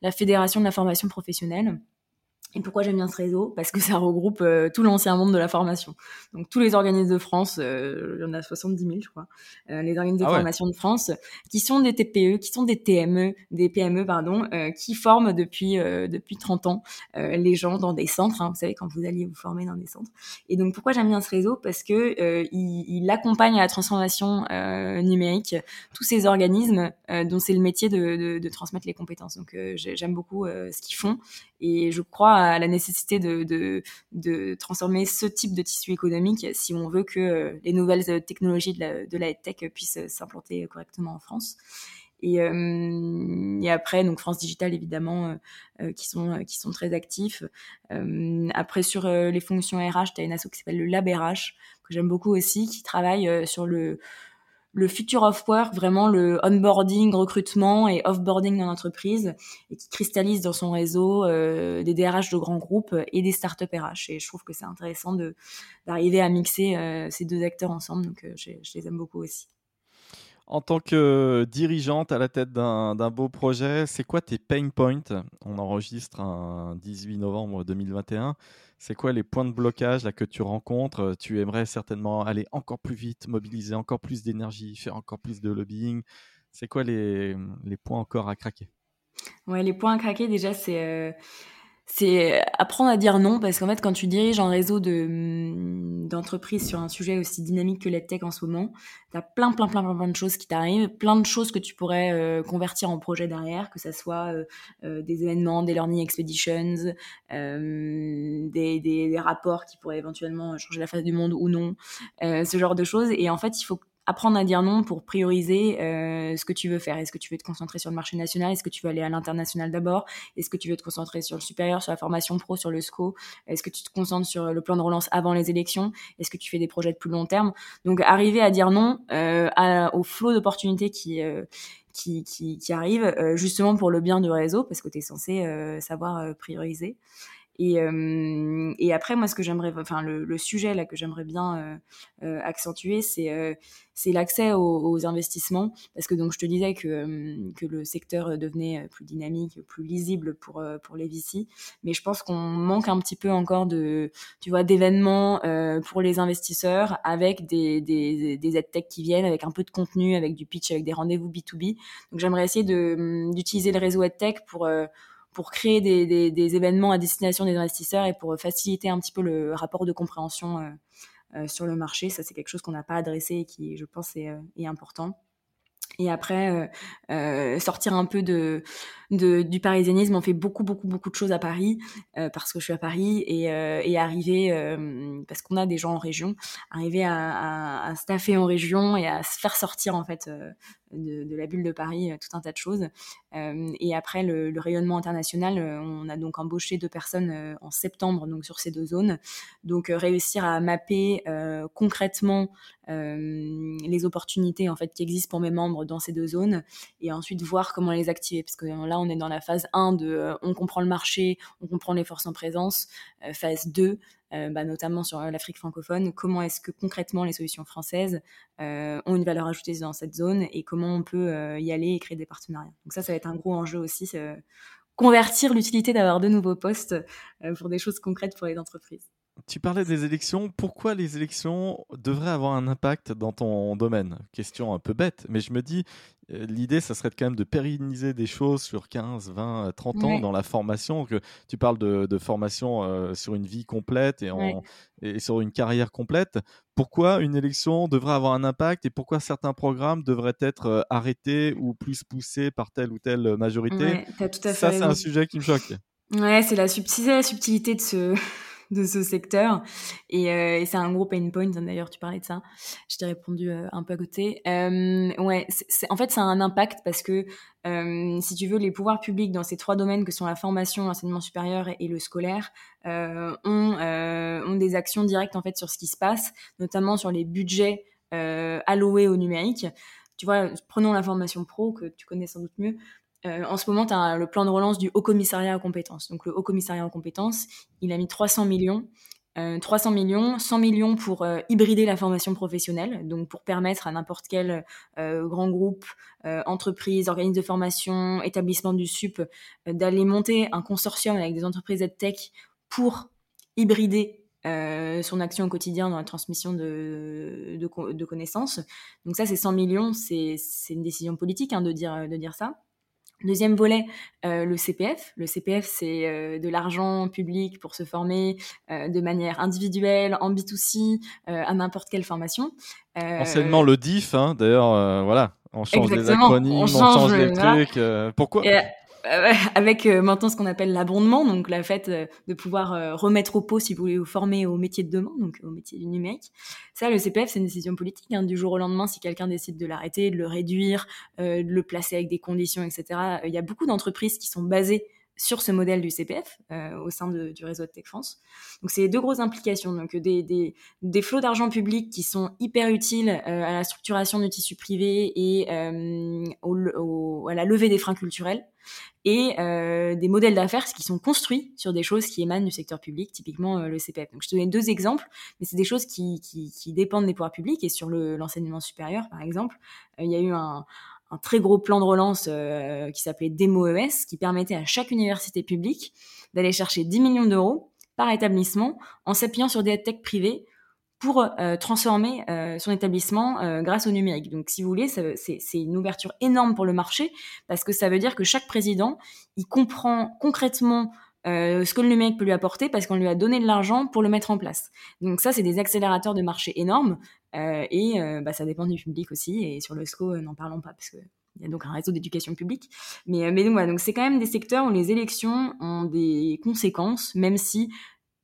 la Fédération de la formation professionnelle. Et pourquoi j'aime bien ce réseau? Parce que ça regroupe euh, tout l'ancien monde de la formation. Donc tous les organismes de France, euh, il y en a 70 000 je crois, euh, les organismes de ah formation de France, qui sont des TPE, qui sont des TME, des PME pardon, euh, qui forment depuis depuis 30 ans les gens dans des centres. Hein, vous savez quand vous alliez vous former dans des centres. Et donc pourquoi j'aime bien ce réseau? Parce que il, il, accompagne à la transformation numérique tous ces organismes dont c'est le métier de, de, de, transmettre les compétences. Donc j'aime beaucoup ce qu'ils font et je crois à la nécessité de, de, transformer ce type de tissu économique si on veut que euh, les nouvelles euh, technologies de la, de la tech puissent euh, s'implanter correctement en France. Et, et, après, donc France Digital évidemment, qui sont qui sont très actifs. après sur les fonctions RH, tu as une asso qui s'appelle le Lab RH que j'aime beaucoup aussi, qui travaille sur le le future of work, vraiment le onboarding, recrutement et offboarding dans l'entreprise, et qui cristallise dans son réseau euh, des DRH de grands groupes et des startups RH. Et je trouve que c'est intéressant d'arriver à mixer euh, ces deux acteurs ensemble, donc euh, je les aime beaucoup aussi. En tant que dirigeante à la tête d'un beau projet, c'est quoi tes pain points? On enregistre un 18 novembre 2021. C'est quoi les points de blocage là, que tu rencontres? Tu aimerais certainement aller encore plus vite, mobiliser encore plus d'énergie, faire encore plus de lobbying. C'est quoi les, les, points encore à craquer? Ouais, les points à craquer, déjà, c'est. Euh, c'est apprendre à dire non parce qu'en fait quand tu diriges un réseau de hum, d'entreprises sur un sujet aussi dynamique que l'EdTech en ce moment, tu as plein plein plein plein de choses qui t'arrivent, plein de choses que tu pourrais euh, convertir en projet derrière, que ça soit euh, euh, des événements, des learning expeditions, des, des, des, rapports qui pourraient éventuellement changer la face du monde ou non, ce genre de choses. Et en fait, il faut apprendre à dire non pour prioriser euh, ce que tu veux faire. Est-ce que tu veux te concentrer sur le marché national? Est-ce que tu veux aller à l'international d'abord? Est-ce que tu veux te concentrer sur le supérieur, sur la formation pro, sur le SCO? Est-ce que tu te concentres sur le plan de relance avant les élections? Est-ce que tu fais des projets de plus long terme? Donc arriver à dire non euh, au flot d'opportunités qui, euh, qui, qui, qui arrivent euh, justement pour le bien du réseau parce que tu es censé euh, savoir prioriser. Et, euh, et après, moi, ce que j'aimerais, enfin, le, le, sujet là que j'aimerais bien euh, euh accentuer, c'est euh, c'est l'accès aux, aux, investissements, parce que donc je te disais que euh, que le secteur devenait plus dynamique, plus lisible pour pour les VC, mais je pense qu'on manque un petit peu encore de, tu vois, d'événements pour les investisseurs avec des des des tech qui viennent, avec un peu de contenu, avec du pitch, avec des rendez-vous B2B. Donc j'aimerais essayer de d'utiliser le réseau EdTech pour pour créer des, des, des, événements à destination des investisseurs et pour faciliter un petit peu le rapport de compréhension euh, euh sur le marché. Ça, c'est quelque chose qu'on n'a pas adressé et qui, je pense, est, euh, est important. Et après, euh, euh, sortir un peu de, de, du parisianisme. On fait beaucoup, beaucoup, beaucoup de choses à Paris euh, parce que je suis à Paris et, euh, et arriver, parce qu'on a des gens en région, arriver à, à, à staffer en région et à se faire sortir en fait de, la bulle de Paris, tout un tas de choses. Euh, et après, le, rayonnement international, on a donc embauché deux personnes en septembre donc sur ces deux zones. Donc réussir à mapper concrètement les opportunités en fait qui existent pour mes membres dans ces deux zones et ensuite voir comment les activer parce que là on est dans la phase 1 de on comprend le marché, on comprend les forces en présence, phase 2 euh, bah, notamment sur l'Afrique francophone, comment est-ce que concrètement les solutions françaises euh, ont une valeur ajoutée dans cette zone et comment on peut euh, y aller et créer des partenariats. Donc ça, ça va être un gros enjeu aussi, convertir l'utilité d'avoir de nouveaux postes pour des choses concrètes pour les entreprises. Tu parlais des élections. Pourquoi les élections devraient avoir un impact dans ton domaine? Question un peu bête, mais je me dis, euh, l'idée, ça serait quand même de pérenniser des choses sur 15, 20, 30 ans dans la formation. Que tu parles de, formation euh, sur une vie complète et, et, sur une carrière complète. Pourquoi une élection devrait avoir un impact et pourquoi certains programmes devraient être euh, arrêtés ou plus poussés par telle ou telle majorité? Ça, c'est un sujet qui me choque. Ouais, c'est la, la subtilité de ce de ce secteur. Et, euh, et c'est un gros pain point. D'ailleurs, tu parlais de ça. Je t'ai répondu euh, un peu à côté. Euh, ouais, en fait, ça a un impact parce que si tu veux, les pouvoirs publics dans ces trois domaines que sont la formation, l'enseignement supérieur et, le scolaire ont, ont des actions directes en fait sur ce qui se passe, notamment sur les budgets alloués au numérique. Tu vois, prenons la formation pro que tu connais sans doute mieux. Euh, en ce moment, tu as le plan de relance du Haut Commissariat aux compétences. Donc le Haut Commissariat aux compétences, il a mis 300 millions. Euh, 300 millions, 100 millions pour euh, hybrider la formation professionnelle, donc pour permettre à n'importe quel euh, grand groupe, entreprise, organisme de formation, établissement du SUP, d'aller monter un consortium avec des entreprises tech pour hybrider euh, son action au quotidien dans la transmission de, connaissances. Donc ça, c'est 100 millions, c'est une décision politique hein, de dire ça. Deuxième volet, euh, le CPF. Le CPF, c'est euh, de l'argent public pour se former euh, de manière individuelle, en B2C, euh, à n'importe quelle formation. Enseignement le DIF, hein, d'ailleurs, voilà, on change les acronymes, on change, les trucs. pourquoi? Euh, avec euh, maintenant ce qu'on appelle l'abondement, donc la fait euh, de pouvoir remettre au pot si vous voulez vous former au métier de demain, donc au métier du numérique. Ça, le CPF, c'est une décision politique. Hein, du jour au lendemain, si quelqu'un décide de l'arrêter, de le réduire, de le placer avec des conditions, etc. Il y a beaucoup d'entreprises qui sont basées sur ce modèle du CPF euh, au sein du réseau de Tech France. Donc c'est deux grosses implications, donc des, des, des flots d'argent public qui sont hyper utiles euh, à la structuration du tissu privé et euh, à la levée des freins culturels, et des modèles d'affaires qui sont construits sur des choses qui émanent du secteur public, typiquement le CPF. Donc je te donne deux exemples, mais c'est des choses qui, qui, dépendent des pouvoirs publics et sur l'enseignement supérieur, par exemple, il y a eu un, un très gros plan de relance euh, qui s'appelait Demo ES, qui permettait à chaque université publique d'aller chercher 10 millions d'euros par établissement en s'appuyant sur des tech privés pour euh, transformer euh, son établissement grâce au numérique. Donc, si vous voulez, c'est une ouverture énorme pour le marché parce que ça veut dire que chaque président, il comprend concrètement euh, ce que le numérique peut lui apporter parce qu'on lui a donné de l'argent pour le mettre en place. Donc ça, c'est des accélérateurs de marché énormes euh, et euh, bah, ça dépend du public aussi. Et sur le SCO, n'en parlons pas parce que il y a donc un réseau d'éducation publique. Mais, mais donc, voilà, donc c'est quand même des secteurs où les élections ont des conséquences, même si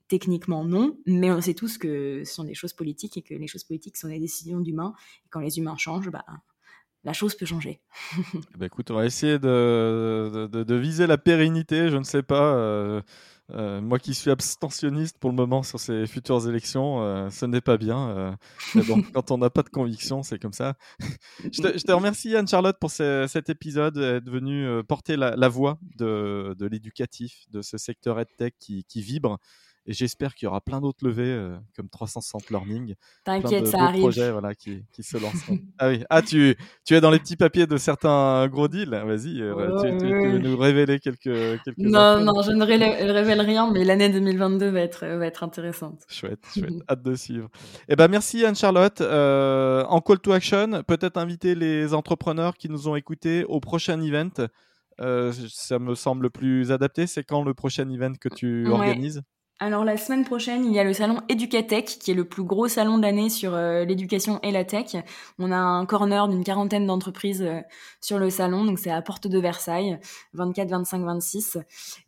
techniquement non, mais on sait tous que ce sont des choses politiques et que les choses politiques sont des décisions d'humains. Et quand les humains changent, bah, la chose peut changer. bah écoute, on va essayer de, de, de, viser la pérennité, je ne sais pas. Euh, euh, moi qui suis abstentionniste pour le moment sur ces futures élections, euh, ce n'est pas bien. bon, quand on n'a pas de conviction, c'est comme ça. je, te, je, te, remercie Anne-Charlotte pour cet épisode, d'être venue porter la, la voix de, de l'éducatif, de ce secteur EdTech qui, qui vibre. Et j'espère qu'il y aura plein d'autres levées euh, comme 360 Learning. T'inquiète, ça arrive. projets voilà, qui, qui se lanceront. ah oui, ah, tu, tu es dans les petits papiers de certains gros deals. Vas-y, euh, tu, tu, veux nous révéler quelques, quelques Non, non, je ne révèle rien, mais l'année 2022 va être, va être intéressante. Chouette, chouette. Hâte de suivre. Eh ben, merci Anne-Charlotte. Euh, en call to action, peut-être inviter les entrepreneurs qui nous ont écoutés au prochain event. ça me semble plus adapté. C'est quand le prochain event que tu organises? Alors la semaine prochaine, il y a le salon Educatech, qui est le plus gros salon de l'année sur euh, l'éducation et la tech. On a un corner d'une quarantaine d'entreprises euh, sur le salon, donc c'est à Porte de Versailles, 24, 25, 26.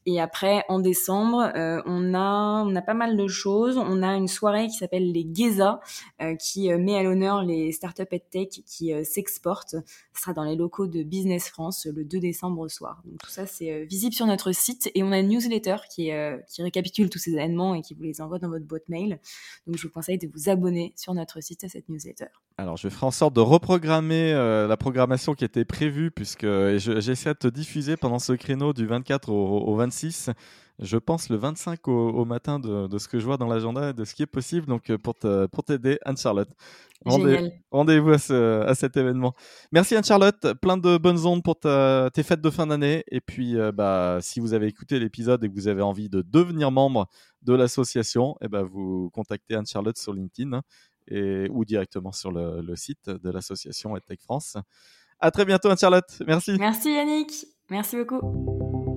Et après, en décembre, euh, on a on a pas mal de choses. On a une soirée qui s'appelle les Geza, qui met à l'honneur les startups et tech qui s'exportent. Ce sera dans les locaux de Business France le 2 décembre soir. Donc tout ça, c'est visible sur notre site et on a une newsletter qui récapitule tous ces et qui vous les envoie dans votre boîte mail. Donc je vous conseille de vous abonner sur notre site à cette newsletter. Alors je ferai en sorte de reprogrammer euh, la programmation qui était prévue puisque j'essaie de te diffuser pendant ce créneau du 24 au, 26 je pense le 25 au, matin de, ce que je vois dans l'agenda et de ce qui est possible. Donc, euh, pour, pour t'aider, Anne-Charlotte. Rendez-vous à, à, cet événement. Merci Anne-Charlotte, plein de bonnes ondes pour tes fêtes de fin d'année. Et puis, euh, bah, si vous avez écouté l'épisode et que vous avez envie de devenir membre de l'association, eh ben vous contactez Anne-Charlotte sur LinkedIn hein, et, ou directement sur le, le site de l'association EdTech France. À très bientôt Anne-Charlotte. Merci. Merci Yannick. Merci beaucoup.